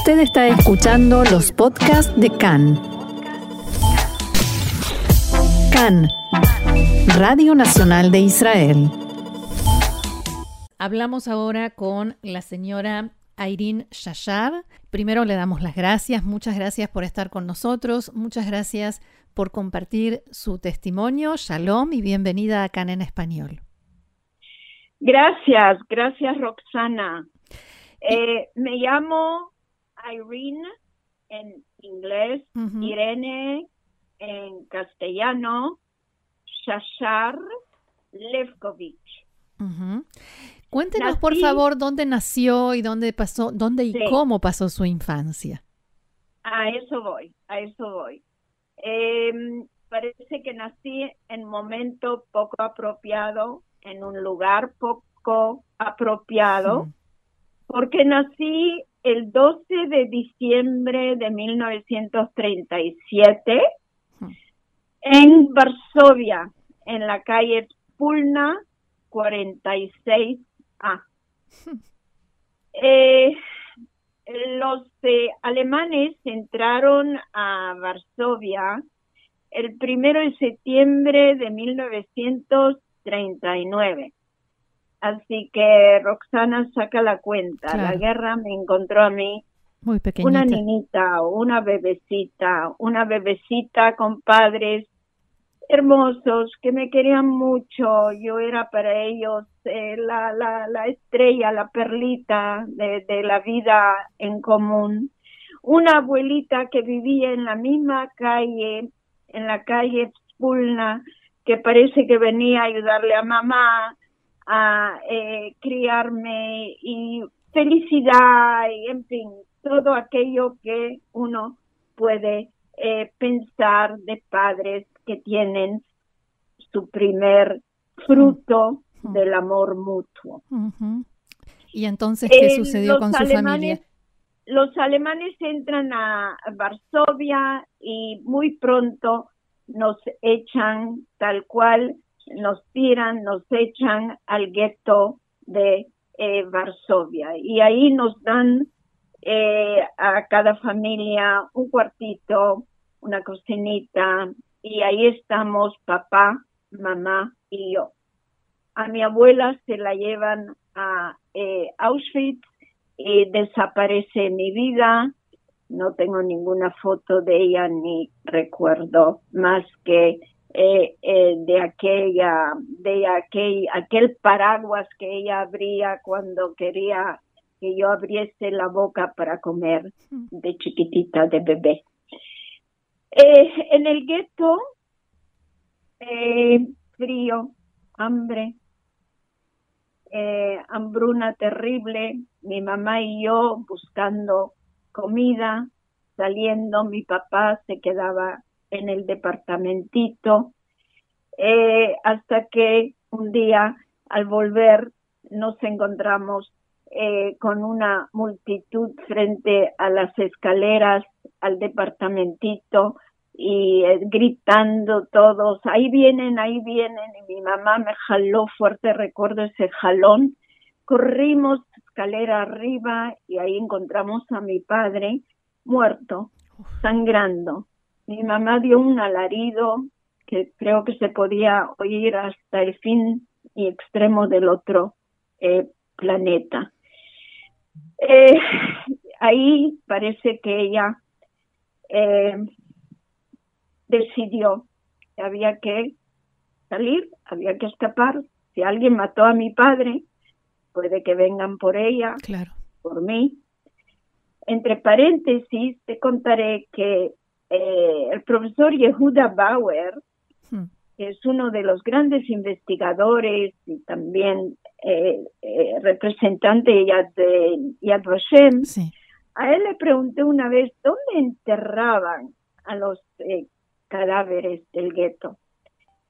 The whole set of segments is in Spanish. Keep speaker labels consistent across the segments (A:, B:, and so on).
A: Usted está escuchando los podcasts de CAN. CAN, Radio Nacional de Israel.
B: Hablamos ahora con la señora Irene Shashar. Primero le damos las gracias, muchas gracias por estar con nosotros, muchas gracias por compartir su testimonio. Shalom y bienvenida a CAN en español.
C: Gracias, gracias Roxana. Eh, me llamo Irene en inglés, Irene en castellano, Shashar Levkovich.
B: Cuéntenos, por favor, dónde nació y dónde pasó, dónde y cómo pasó su infancia.
C: A eso voy, a eso voy. Em, parece que nací en momento poco apropiado, en un lugar poco apropiado, porque nací el 12 de diciembre de 1937 en Varsovia, en la calle Pulna 46A. Eh, los eh, alemanes entraron a Varsovia el primero de septiembre de 1939. Así que Roxana saca la cuenta. La guerra me encontró a mí
B: Muy
C: una niñita, una bebecita, una bebecita con padres hermosos que me querían mucho. Yo era para ellos eh, la, la, la, estrella, la perlita de, de la vida en común. Una abuelita que vivía en la misma calle, en la calle Spulna, que parece que venía a ayudarle a mamá a eh, criarme y felicidad y en fin, todo aquello que uno puede eh, pensar de padres que tienen su primer fruto del amor mutuo.
B: ¿Y entonces qué eh, sucedió con su familia?
C: Los alemanes entran a Varsovia y muy pronto nos echan tal cual nos tiran, nos echan al gueto de eh, Varsovia y ahí nos dan eh, a cada familia un cuartito, una cocinita y ahí estamos papá, mamá y yo. A mi abuela se la llevan a eh, Auschwitz y desaparece mi vida. No tengo ninguna foto de ella ni recuerdo más que eh, eh, de aquella, de aquel, aquel paraguas que ella abría cuando quería que yo abriese la boca para comer de chiquitita, de bebé. Eh, en el gueto, frío, hambre, hambruna terrible, mi mamá y yo buscando comida, saliendo, mi papá se quedaba en el departamentito, eh, hasta que un día al volver nos encontramos eh, con una multitud frente a las escaleras al departamentito y eh, gritando todos, ahí vienen, ahí vienen, y mi mamá me jaló fuerte, recuerdo ese jalón, corrimos escalera arriba y ahí encontramos a mi padre muerto, sangrando. Mi mamá dio un alarido que creo que se podía oír hasta el fin y extremo del otro eh, planeta. Eh, ahí parece que ella eh, decidió que había que salir, había que escapar. Si alguien mató a mi padre, puede que vengan por ella,
B: claro.
C: por mí. Entre paréntesis, te contaré que eh, el profesor Yehuda Bauer, hmm. que es uno de los grandes investigadores y también eh, eh, representante de Yad Vashem, a él le pregunté una vez dónde enterraban a los cadáveres del gueto.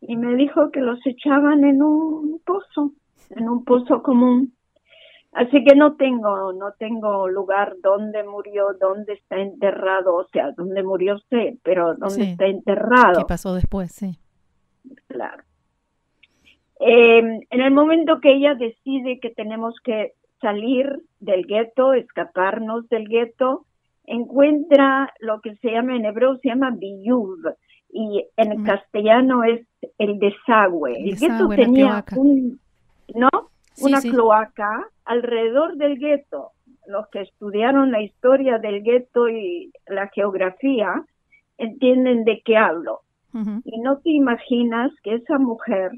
C: Y me dijo que los echaban en un pozo, en un pozo común. Así que no tengo, no tengo lugar donde murió, dónde está enterrado, o sea, dónde murió usted, pero dónde está enterrado.
B: ¿Qué pasó después? Sí.
C: Claro. Em, en el momento que ella decide que tenemos que salir del gueto, escaparnos del gueto, encuentra lo que se llama en hebreo se llama biyuv y en castellano es el desagüe. El, gueto tenía un, ¿no? Una cloaca alrededor del gueto. Los que estudiaron la historia del gueto y la geografía entienden de qué hablo. Y no te imaginas que esa mujer,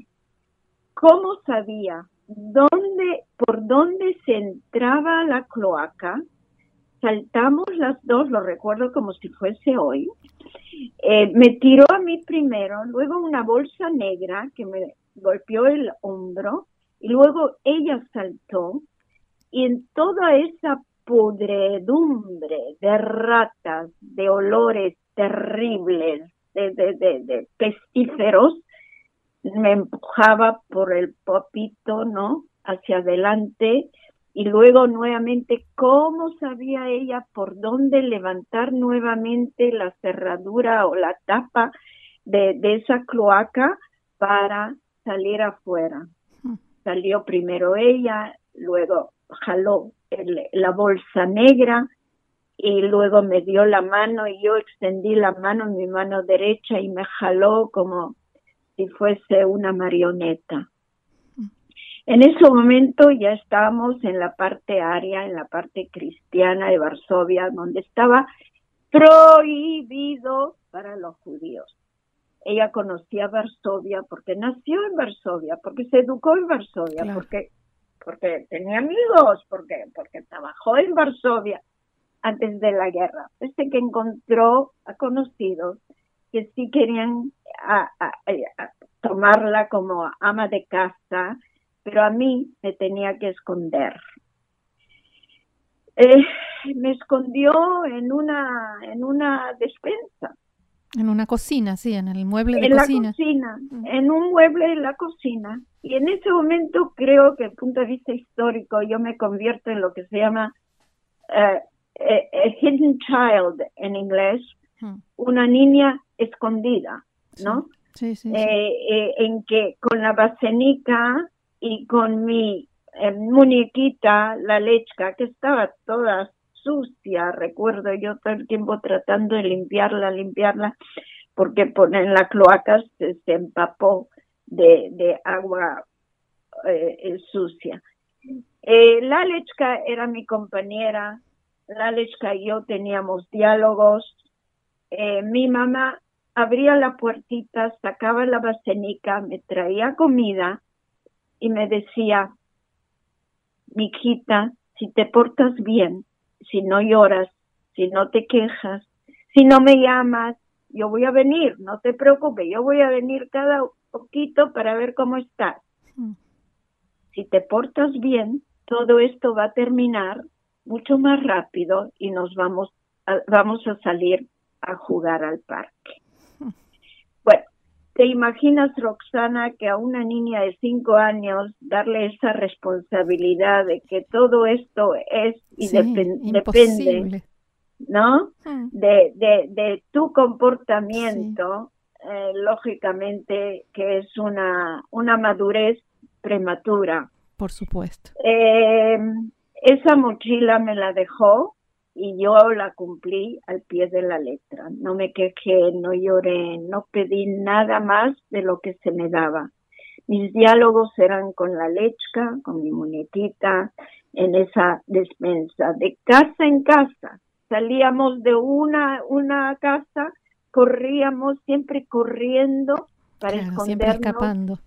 C: ¿cómo sabía dónde, por dónde se entraba la cloaca? Saltamos las dos, lo recuerdo como si fuese hoy. Eh, me tiró a mí primero, luego una bolsa negra que me golpeó el hombro y luego ella saltó y en toda esa podredumbre de ratas, de olores terribles, de, de, de, pestíferos, me empujaba por el popito, ¿no? Hacia adelante y luego nuevamente, ¿cómo sabía ella por dónde levantar nuevamente la cerradura o la tapa de, de esa cloaca para salir afuera? Salió primero ella, luego jaló la bolsa negra y luego me dio la mano y yo extendí la mano, mi mano derecha y me jaló como si fuese una marioneta. En ese momento ya estábamos en la parte aria, en la parte cristiana de Varsovia, donde estaba prohibido para los judíos. Ella conocía Varsovia porque nació en Varsovia, porque se educó en Varsovia, porque porque tenía amigos, porque porque trabajó en Varsovia antes de la guerra. Este que encontró a conocidos que sí querían tomarla como ama de casa, pero a mí me tenía que esconder. Eh, me escondió en una en una despensa
B: en una cocina, sí, en el mueble de
C: en
B: cocina.
C: la cocina, en un mueble de la cocina. Y en ese momento creo que, desde el punto de vista histórico, yo me convierto en lo que se llama uh, hidden child en inglés, una niña escondida, ¿no?
B: Sí, sí,
C: eh, eh, en que con la basenica y con mi muñequita, la lechka, que estaba toda sucia, recuerdo yo todo el tiempo tratando de limpiarla, limpiarla, porque en la cloaca se, empapó de, agua eh, sucia. Eh, la Lechka era mi compañera, la Lechka y yo teníamos diálogos. Eh, mi mamá abría la puertita, sacaba la basenica, me traía comida y me decía, mi hijita, si te portas bien, si no lloras, si no te quejas, si no me llamas, yo voy a venir, no te preocupes, yo voy a venir cada poquito para ver cómo estás. Mm. Si te portas bien, todo esto va a terminar mucho más rápido y nos vamos a, vamos a salir a jugar al parque. Mm. Bueno, ¿Te imaginas, Roxana, que a una niña de cinco años darle esa responsabilidad de que todo esto es y depende, ¿no? Hmm. De, de, de, tu comportamiento, eh, lógicamente que es una, una madurez prematura.
B: Por supuesto.
C: Eh, esa mochila me la dejó y yo la cumplí al pie de la letra. No me quejé, no lloré, no pedí nada más de lo que se me daba. Mis diálogos eran con la lechka, con mi muñequita, en esa despensa, de casa en casa. Salíamos de una, una casa, corríamos siempre corriendo para escondernos. Siempre
B: escapando.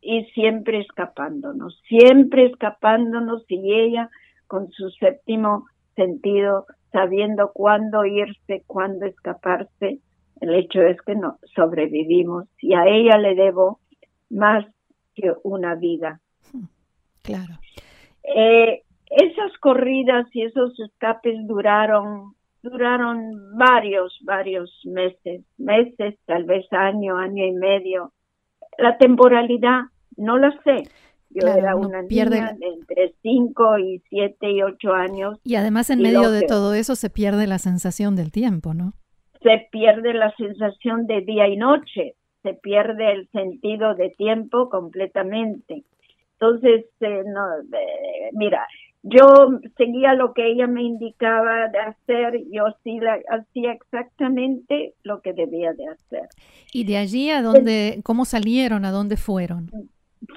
C: Y siempre escapándonos, siempre escapándonos y ella con su séptimo sentido, sabiendo cuándo irse, cuándo escaparse. El hecho es que no sobrevivimos y a ella le debo más que una vida.
B: Claro.
C: Eh, esas corridas y esos escapes duraron duraron varios, varios meses, meses, tal vez año, año y medio. La temporalidad no la sé, yo era una niña de entre 5 y 7 y 8 años.
B: Y además en medio de todo eso se pierde la sensación del tiempo, ¿no?
C: Se pierde la sensación de día y noche, se pierde el sentido de tiempo completamente. Entonces, eh, no, mira, yo seguía lo que ella me indicaba de hacer, yo sí hacía exactamente lo que debía de hacer.
B: ¿Y de allí a dónde, cómo salieron, a dónde fueron?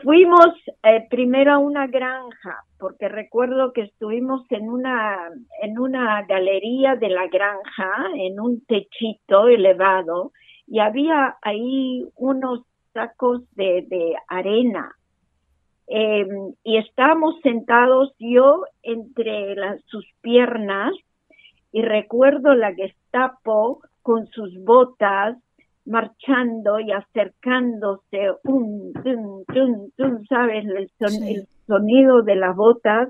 C: Fuimos eh, primero a una granja, porque recuerdo que estuvimos en una, en una galería de la granja, en un techito elevado, y había ahí unos sacos de, de arena. Em, y estábamos sentados yo entre sus piernas y recuerdo la Gestapo con sus botas marchando y acercándose, un, ¿sabes? El, el sonido de las botas.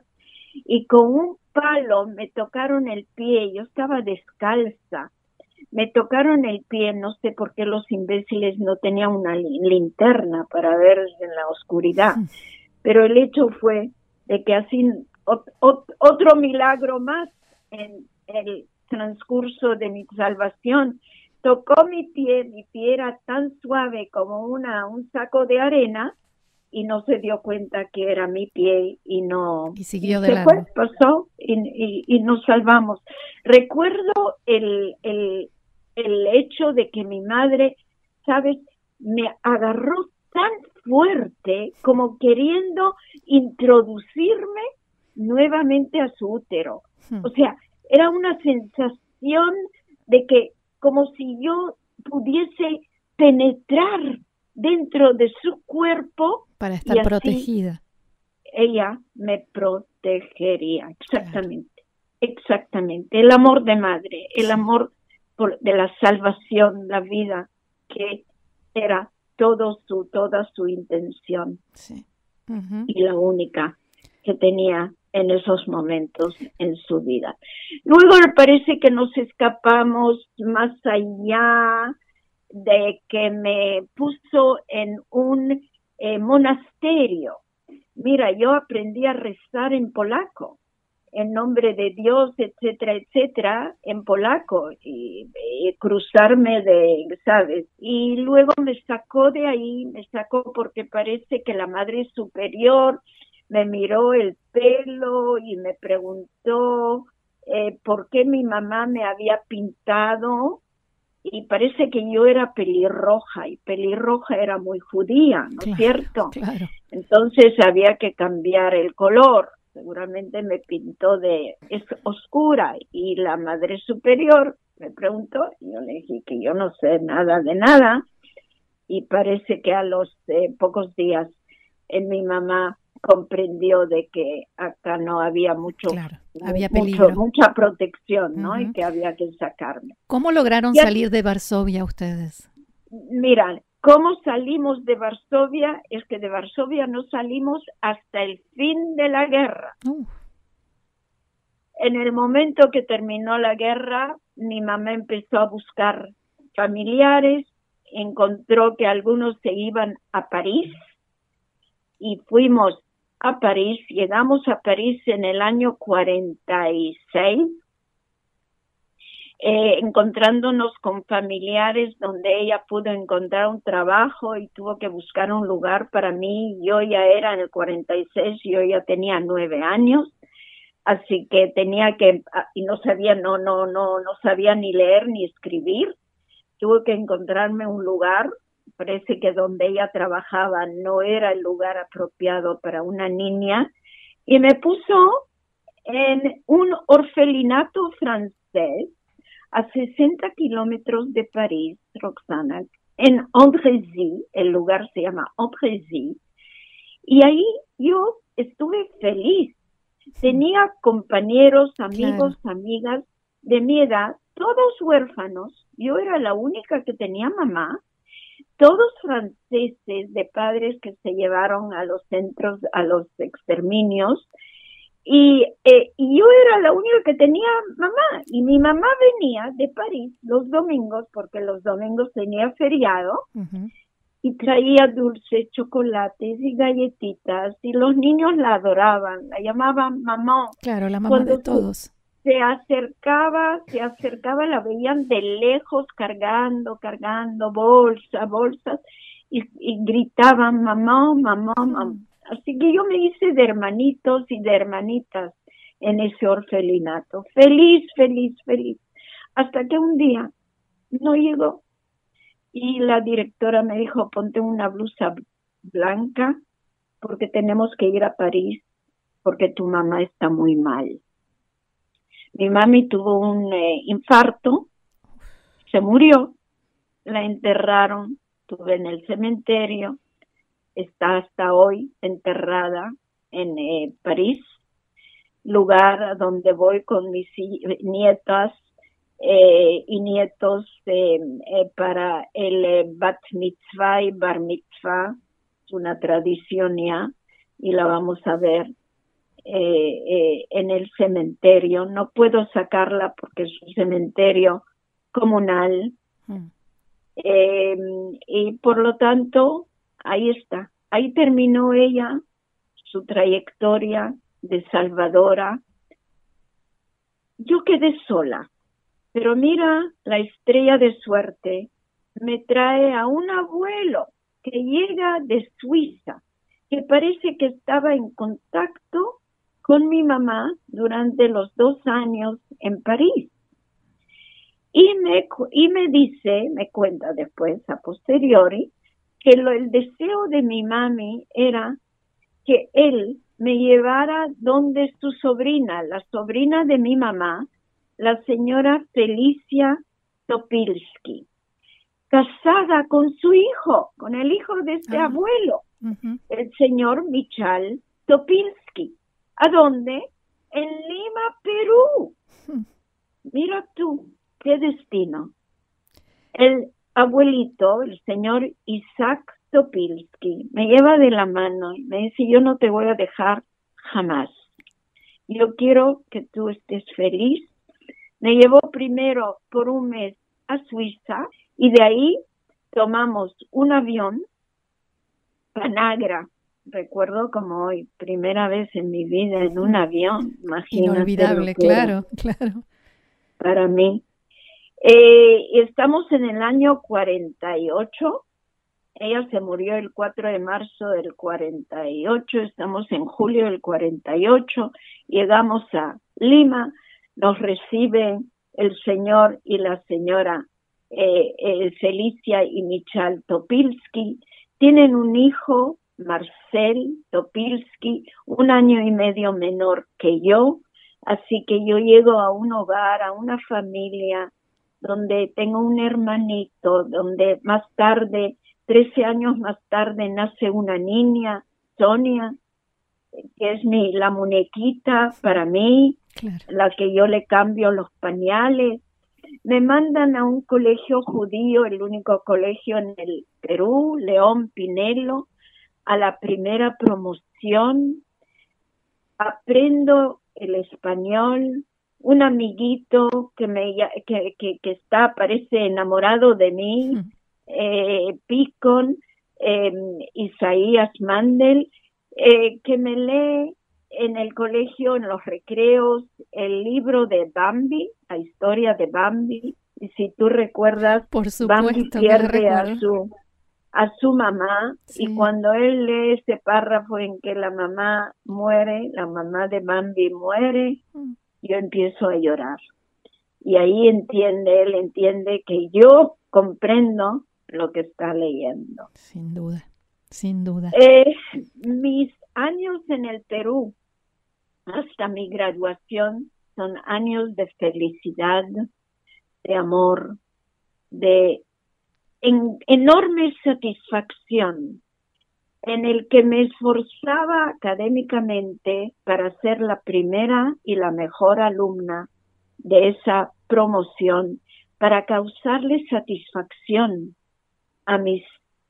C: Y con un palo me tocaron el pie, yo estaba descalza, me tocaron el pie, no sé por qué los imbéciles no tenían una linterna para ver en la oscuridad. Pero el hecho fue de que así otro milagro más en el transcurso de mi salvación tocó mi pie, mi pie era tan suave como una un saco de arena y no se dio cuenta que era mi pie y no
B: y siguió
C: de fue, pasó y, y, nos salvamos. Recuerdo el, el, el hecho de que mi madre, sabes, me agarró tan fuerte como queriendo introducirme nuevamente a su útero. Hmm. O sea, era una sensación de que como si yo pudiese penetrar dentro de su cuerpo
B: para estar protegida.
C: Ella me protegería, exactamente, exactamente. El amor de madre, el amor por, de la salvación, la vida que era todo su, toda su intención. Y la única que tenía en esos momentos en su vida. Luego me parece que nos escapamos más allá de que me puso en un eh, monasterio. Mira, yo aprendí a rezar en polaco en nombre de Dios, etcétera, etcétera, en polaco y, cruzarme de, ¿sabes? Y luego me sacó de ahí, me sacó porque parece que la Madre Superior me miró el pelo y me preguntó eh, por qué mi mamá me había pintado y parece que yo era pelirroja y pelirroja era muy judía, ¿no es cierto?
B: Claro.
C: Entonces había que cambiar el color seguramente me pintó de es oscura y la madre superior me preguntó y yo le dije que yo no sé nada de nada y parece que a los eh, pocos días en eh, mi mamá comprendió de que acá no había mucho,
B: había peligro.
C: mucha protección, ¿no? Y que había que sacarme.
B: ¿Cómo lograron salir de Varsovia ustedes?
C: Mira, ¿Cómo salimos de Varsovia? Es que de Varsovia no salimos hasta el fin de la guerra. En el momento que terminó la guerra, mi mamá empezó a buscar familiares, encontró que algunos se iban a París y fuimos a París, llegamos a París en el año 46 eh, encontrándonos con familiares donde ella pudo encontrar un trabajo y tuvo que buscar un lugar para mí. Yo ya era en el 46, yo ya tenía nueve años, así que tenía que, ah, y no sabía, no, no, no, no sabía ni leer ni escribir. Tuve que encontrarme un lugar, parece que donde ella trabajaba no era el lugar apropiado para una niña, y me puso en un orfelinato francés a 60 kilómetros de París, Roxana, en Andrézy, el lugar se llama Andrézy, y ahí yo estuve feliz. Tenía compañeros, amigos, amigas de mi edad, todos huérfanos. Yo era la única que tenía mamá, todos franceses de padres que se llevaron a los centros, a los exterminios, y, eh, y yo era la única que tenía mamá. Y mi mamá venía de París los domingos, porque los domingos tenía feriado, y traía dulces, chocolates y galletitas. Y los niños la adoraban, la llamaban mamá.
B: Claro, la mamá de todos.
C: Se acercaba, se acercaba, la veían de lejos cargando, cargando bolsas, bolsas, y, y gritaban mamá, mamá, mamá. Así que yo me hice de hermanitos y de hermanitas. en ese orfelinato. Feliz, feliz, feliz. Hasta que un día no llegó y la directora me dijo, ponte una blusa blanca porque tenemos que ir a París porque tu mamá está muy mal. Mi mami tuvo un eh, infarto, se murió, la enterraron, estuve en el cementerio, está hasta hoy enterrada en eh, París, lugar donde voy con mis nietas eh, y nietos para el bat mitzvah y bar mitzvah, una tradición ya, y la vamos a ver eh, eh, en el cementerio. No puedo sacarla porque es un cementerio comunal. Mm. Eh, y por lo tanto, ahí está. Ahí terminó ella su trayectoria de salvadora. Yo quedé sola, pero mira, la estrella de suerte me trae a un abuelo que llega de Suiza, que parece que estaba en contacto con mi mamá durante los dos años en París. Y me, y me dice, me cuenta después a posteriori, que lo, el deseo de mi mami era que él me llevara donde su sobrina, la sobrina de mi mamá, la señora Felicia Topilsky, casada con su hijo, con el hijo de este ah. abuelo, el señor Michal Topilsky. ¿A dónde? En Lima, Perú. Hmm. Mira tú, qué destino. El abuelito, el señor Isaac Topilsky, me lleva de la mano y me dice, yo no te voy a dejar jamás. Yo quiero que tú estés feliz. Me llevó primero por un mes a Suiza y de ahí tomamos un avión, Panagra, recuerdo como hoy, primera vez en mi vida en un avión, imagínate.
B: Inolvidable, claro, claro.
C: Para mí. Eh, estamos en el año 48. Ella se murió el 4 de marzo del 48. Estamos en julio del 48. Llegamos a Lima. Nos reciben el señor y la señora eh, eh, Felicia y Michal Topilsky. Tienen un hijo Marcel Topilsky, un año y medio menor que yo, así que yo llego a un hogar, a una familia donde tengo un hermanito, donde más tarde, 13 años más tarde, nace una niña, Sonia, que es mi, la muñequita para mí, la que yo le cambio los pañales. Me mandan a un colegio judío, el único colegio en el Perú, León Pinelo, a la primera promoción, aprendo el español, un amiguito que me que, que, está parece enamorado de mí, eh, Picon, eh, Isaías Mandel, eh, que me lee en el colegio, en los recreos, el libro de Bambi, la historia de Bambi. Y si tú recuerdas,
B: Por supuesto,
C: Bambi pierde a su a su mamá y cuando él lee ese párrafo en que la mamá muere, la mamá de Bambi muere, mm. yo empiezo a llorar. Y ahí entiende, él entiende que yo comprendo lo que está leyendo.
B: Sin duda, sin duda.
C: Eh, mis años en el Perú, hasta mi graduación, son años de felicidad, de amor, de en enorme satisfacción en el que me esforzaba académicamente para ser la primera y la mejor alumna de esa promoción, para causarle satisfacción a mis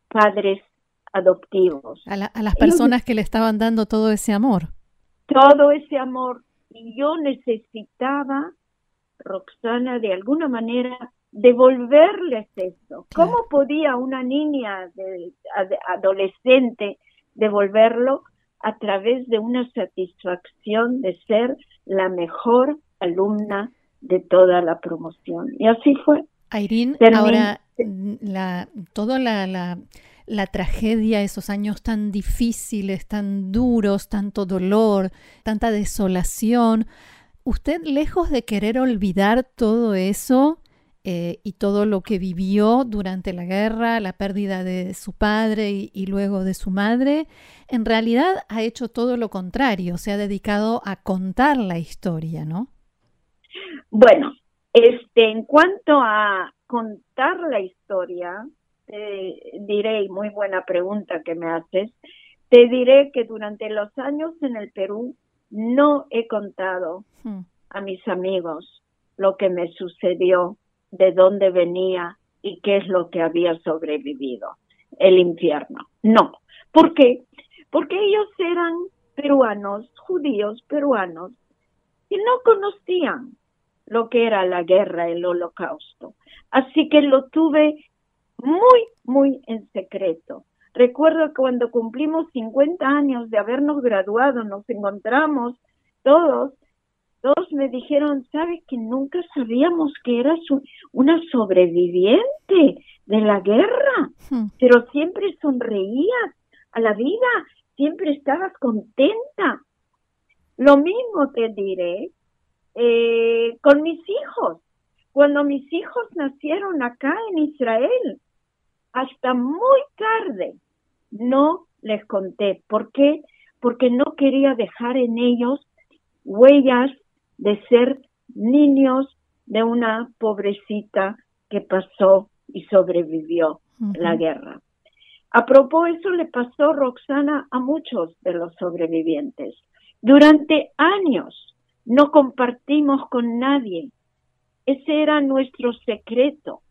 C: padres adoptivos.
B: A, a las personas que le estaban dando todo ese amor.
C: Todo ese amor. Y yo necesitaba, Roxana, de alguna manera devolverles eso. ¿Cómo podía una niña de, adolescente devolverlo a través de una satisfacción de ser la mejor alumna de toda la promoción? Y así fue.
B: Irene, ahora la, toda la, la tragedia, esos años tan difíciles, tan duros, tanto dolor, tanta desolación. Usted, lejos de querer olvidar todo eso, eh, y todo lo que vivió durante la guerra, la pérdida de su padre y, luego de su madre, en realidad ha hecho todo lo contrario, se ha dedicado a contar la historia, ¿no?
C: Bueno, este, en cuanto a contar la historia, te diré, y muy buena pregunta que me haces, te diré que durante los años en el Perú no he contado hmm. a mis amigos lo que me sucedió de dónde venía y qué es lo que había sobrevivido, el infierno. No. ¿Por qué? Porque ellos eran peruanos, judíos peruanos, y no conocían lo que era la guerra, el holocausto. Así que lo tuve muy, muy en secreto. Recuerdo que cuando cumplimos 50 años de habernos graduado, nos encontramos todos todos me dijeron, ¿sabes que nunca sabíamos que eras una sobreviviente de la guerra? Hmm. Pero siempre sonreías a la vida, siempre estabas contenta. Lo mismo te diré eh, con mis hijos. Cuando mis hijos nacieron acá en Israel, hasta muy tarde, no les conté. ¿Por qué? Porque no quería dejar en ellos huellas de ser niños de una pobrecita que pasó y sobrevivió la guerra. A propósito, le pasó Roxana a muchos de los sobrevivientes. Durante años no compartimos con nadie. Ese era nuestro secreto.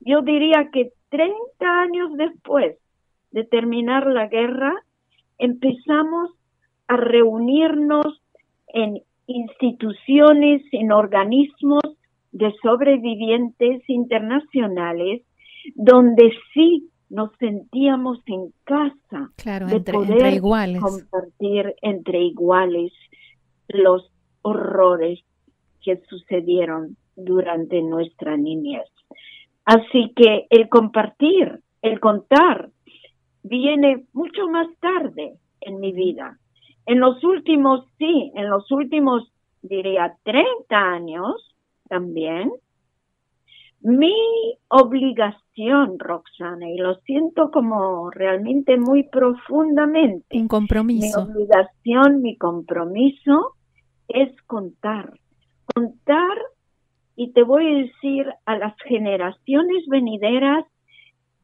C: Yo diría que 30 años después de terminar la guerra, empezamos a reunirnos en instituciones, en organismos de sobrevivientes internacionales, donde sí nos sentíamos en casa
B: claro, de entre, poder iguales.
C: compartir entre iguales los horrores que sucedieron durante nuestra niñez. Así que el compartir, el contar, viene mucho más tarde en mi vida. En los últimos, sí, en los últimos, diría, 30 años también, mi obligación, Roxana, y lo siento como realmente muy profundamente.
B: Un compromiso.
C: Mi obligación, mi compromiso es contar. Contar, y te voy a decir a las generaciones venideras,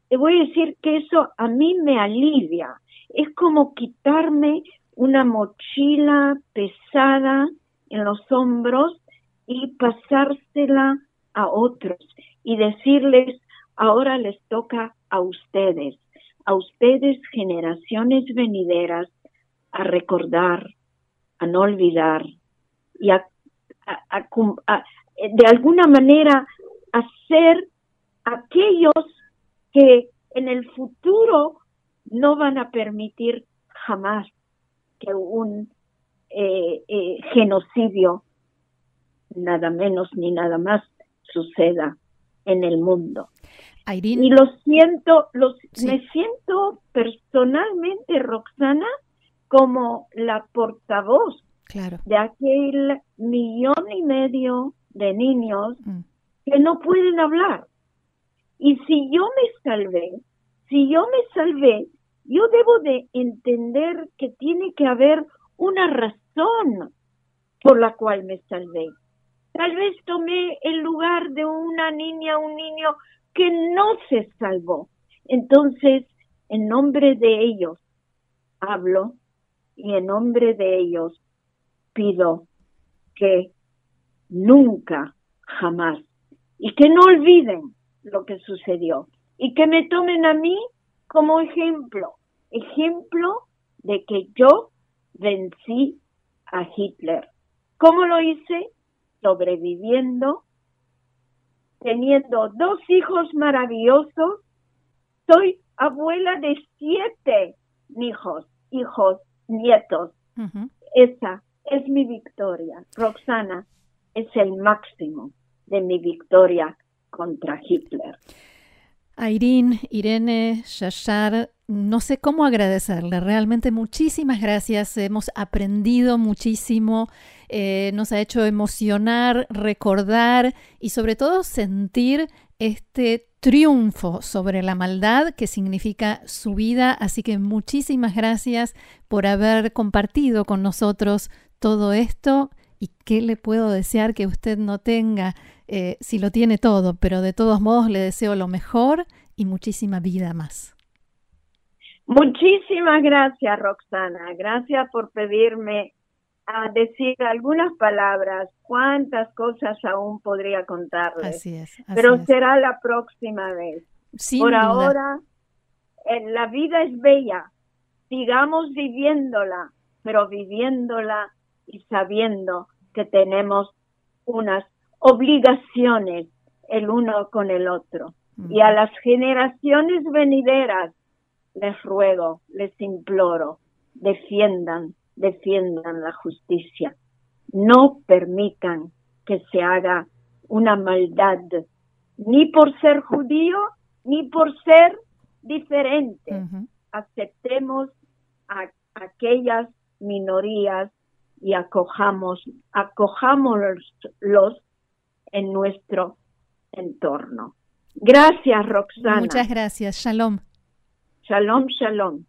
C: te voy a decir que eso a mí me alivia. Es como quitarme una mochila pesada en los hombros y pasársela a otros y decirles, ahora les toca a ustedes, a ustedes generaciones venideras, a recordar, a no olvidar y a, de alguna manera hacer aquellos que en el futuro no van a permitir jamás que un eh, eh, genocidio, nada menos ni nada más, suceda en el mundo. Y lo siento, los, me siento personalmente, Roxana, como la portavoz de aquel millón y medio de niños mm. que no pueden hablar. Y si yo me salvé, si yo me salvé yo debo de entender que tiene que haber una razón por la cual me salvé. Tal vez tomé el lugar de una niña, un niño que no se salvó. Entonces, en nombre de ellos, hablo y en nombre de ellos pido que nunca, jamás, y que no olviden lo que sucedió y que me tomen a mí como ejemplo ejemplo de que yo vencí a Hitler. ¿Cómo lo hice? Sobreviviendo, teniendo dos hijos maravillosos. Soy abuela de siete hijos, hijos, nietos. Esa es mi victoria. Roxana es el máximo de mi victoria contra Hitler.
B: Irene, Irene, Shashar, no sé cómo agradecerle. Realmente muchísimas gracias. Hemos aprendido muchísimo. Eh, nos ha hecho emocionar, recordar y sobre todo sentir este triunfo sobre la maldad que significa su vida. Así que muchísimas gracias por haber compartido con nosotros todo esto. ¿Y qué le puedo desear que usted no tenga eh, si lo tiene todo? Pero de todos modos le deseo lo mejor y muchísima vida más.
C: Muchísimas gracias, Roxana. Gracias por pedirme a decir algunas palabras. Cuántas cosas aún podría contarles.
B: Así es.
C: pero será la próxima vez. por ahora, eh, la vida es bella. Sigamos viviéndola, pero viviéndola y sabiendo que tenemos unas obligaciones el uno con el otro. Y a las generaciones venideras les ruego, les imploro, defiendan, defiendan la justicia. No permitan que se haga una maldad, ni por ser judío, ni por ser diferente. Aceptemos a aquellas minorías y acojamos, acojámoslos en nuestro entorno. Gracias, Roxana.
B: Muchas gracias. Shalom.
C: Shalom, shalom.